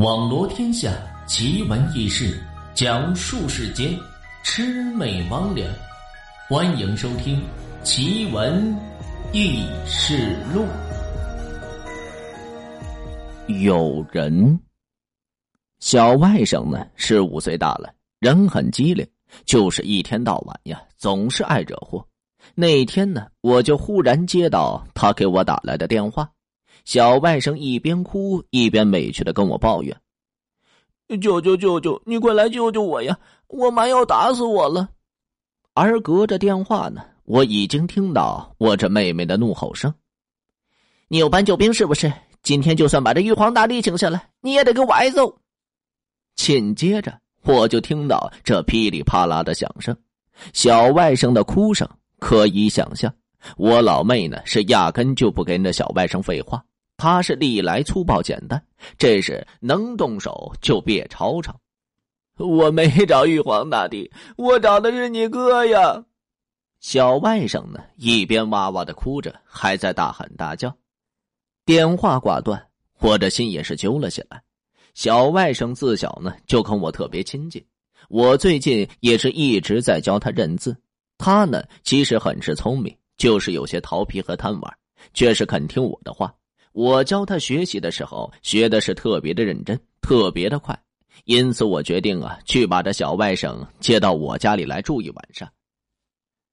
网罗天下奇闻异事，讲述世间魑魅魍魉。欢迎收听《奇闻异事录》。有人，小外甥呢，十五岁大了，人很机灵，就是一天到晚呀，总是爱惹祸。那天呢，我就忽然接到他给我打来的电话。小外甥一边哭一边委屈的跟我抱怨：“舅舅，舅舅，你快来救救我呀！我妈要打死我了。”而隔着电话呢，我已经听到我这妹妹的怒吼声：“你有搬救兵是不是？今天就算把这玉皇大帝请下来，你也得给我挨揍！”紧接着，我就听到这噼里啪啦的响声，小外甥的哭声可以想象。我老妹呢，是压根就不跟着小外甥废话。他是历来粗暴简单，这是能动手就别吵吵。我没找玉皇大帝，我找的是你哥呀！小外甥呢，一边哇哇的哭着，还在大喊大叫。电话挂断，我的心也是揪了起来。小外甥自小呢就跟我特别亲近，我最近也是一直在教他认字。他呢其实很是聪明，就是有些调皮和贪玩，却是肯听我的话。我教他学习的时候，学的是特别的认真，特别的快，因此我决定啊，去把这小外甥接到我家里来住一晚上。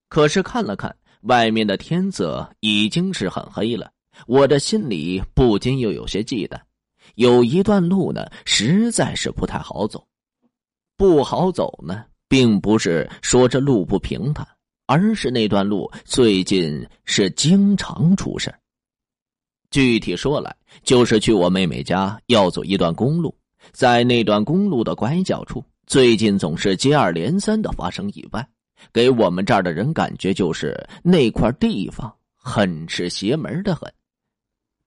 可是看了看外面的天色，已经是很黑了，我的心里不禁又有些忌惮。有一段路呢，实在是不太好走。不好走呢，并不是说这路不平坦，而是那段路最近是经常出事具体说来，就是去我妹妹家要走一段公路，在那段公路的拐角处，最近总是接二连三的发生意外，给我们这儿的人感觉就是那块地方很是邪门的很。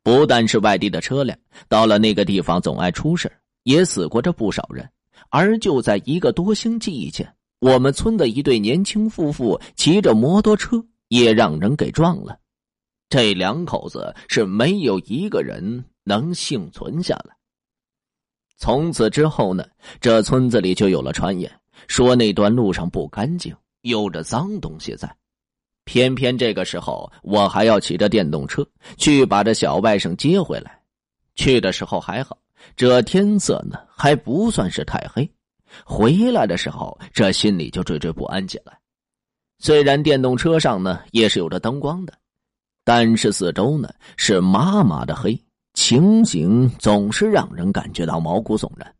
不但是外地的车辆到了那个地方总爱出事也死过这不少人。而就在一个多星期以前，我们村的一对年轻夫妇骑着摩托车也让人给撞了。这两口子是没有一个人能幸存下来。从此之后呢，这村子里就有了传言，说那段路上不干净，有着脏东西在。偏偏这个时候，我还要骑着电动车去把这小外甥接回来。去的时候还好，这天色呢还不算是太黑。回来的时候，这心里就惴惴不安起来。虽然电动车上呢也是有着灯光的。但是四周呢是麻麻的黑，情形总是让人感觉到毛骨悚然。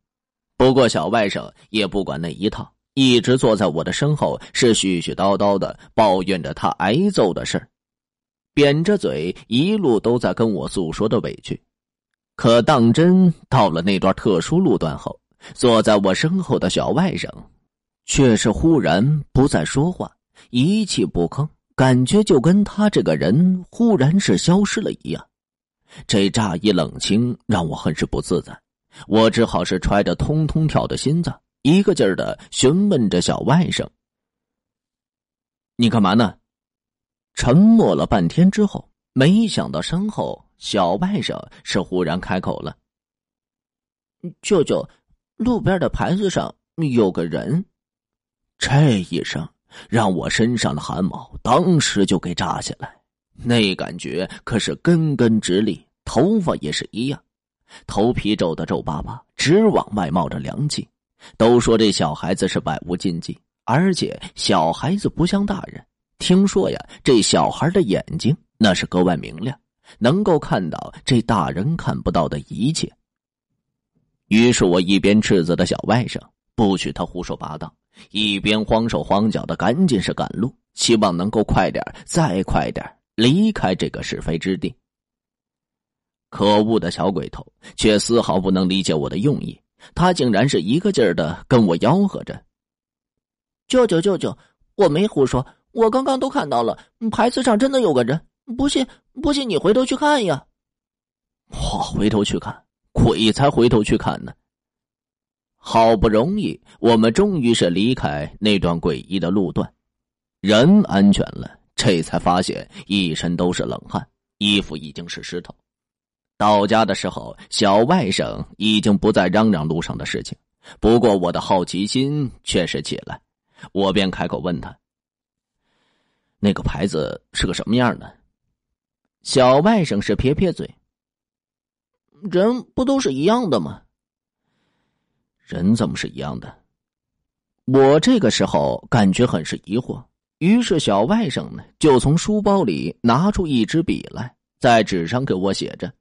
不过小外甥也不管那一套，一直坐在我的身后，是絮絮叨叨的抱怨着他挨揍的事儿，扁着嘴一路都在跟我诉说的委屈。可当真到了那段特殊路段后，坐在我身后的小外甥，却是忽然不再说话，一气不吭。感觉就跟他这个人忽然是消失了一样，这乍一冷清让我很是不自在。我只好是揣着通通跳的心脏，一个劲儿的询问着小外甥：“你干嘛呢？”沉默了半天之后，没想到身后小外甥是忽然开口了：“舅舅，路边的牌子上有个人。”这一声。让我身上的汗毛当时就给炸起来，那感觉可是根根直立，头发也是一样，头皮皱的皱巴巴，直往外冒着凉气。都说这小孩子是百无禁忌，而且小孩子不像大人。听说呀，这小孩的眼睛那是格外明亮，能够看到这大人看不到的一切。于是我一边斥责的小外甥，不许他胡说八道。一边慌手慌脚的，赶紧是赶路，希望能够快点再快点离开这个是非之地。可恶的小鬼头却丝毫不能理解我的用意，他竟然是一个劲儿的跟我吆喝着：“舅舅，舅舅，我没胡说，我刚刚都看到了，牌子上真的有个人。不信，不信你回头去看呀。”我回头去看，鬼才回头去看呢。好不容易，我们终于是离开那段诡异的路段，人安全了，这才发现一身都是冷汗，衣服已经是湿透。到家的时候，小外甥已经不再嚷嚷路上的事情，不过我的好奇心确实起来，我便开口问他：“那个牌子是个什么样的？”小外甥是撇撇嘴：“人不都是一样的吗？人怎么是一样的？”我这个时候感觉很是疑惑，于是小外甥呢就从书包里拿出一支笔来，在纸上给我写着：“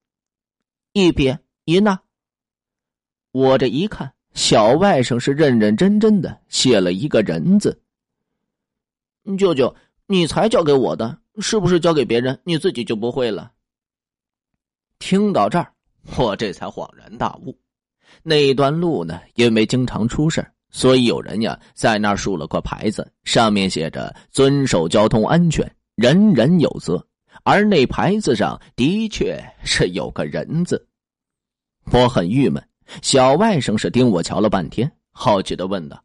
一撇一捺。”我这一看，小外甥是认认真真的写了一个人字。舅舅，你才交给我的，是不是交给别人你自己就不会了？听到这儿，我这才恍然大悟，那段路呢，因为经常出事所以有人呀，在那竖了块牌子，上面写着“遵守交通安全，人人有责”。而那牌子上的确是有个人字。我很郁闷。小外甥是盯我瞧了半天，好奇的问道：“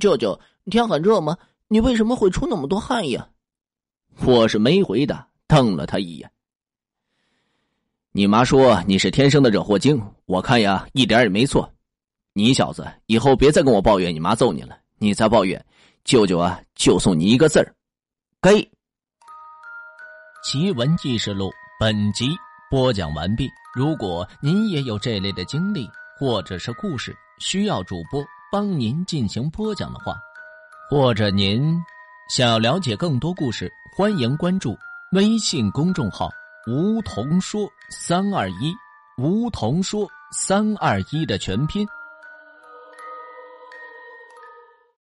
舅舅，天很热吗？你为什么会出那么多汗呀？”我是没回答，瞪了他一眼。你妈说你是天生的惹祸精，我看呀，一点也没错。你小子以后别再跟我抱怨你妈揍你了，你再抱怨，舅舅啊就送你一个字儿，给。奇闻记事录本集播讲完毕。如果您也有这类的经历或者是故事，需要主播帮您进行播讲的话，或者您想要了解更多故事，欢迎关注微信公众号“梧桐说三二一”，梧桐说三二一的全拼。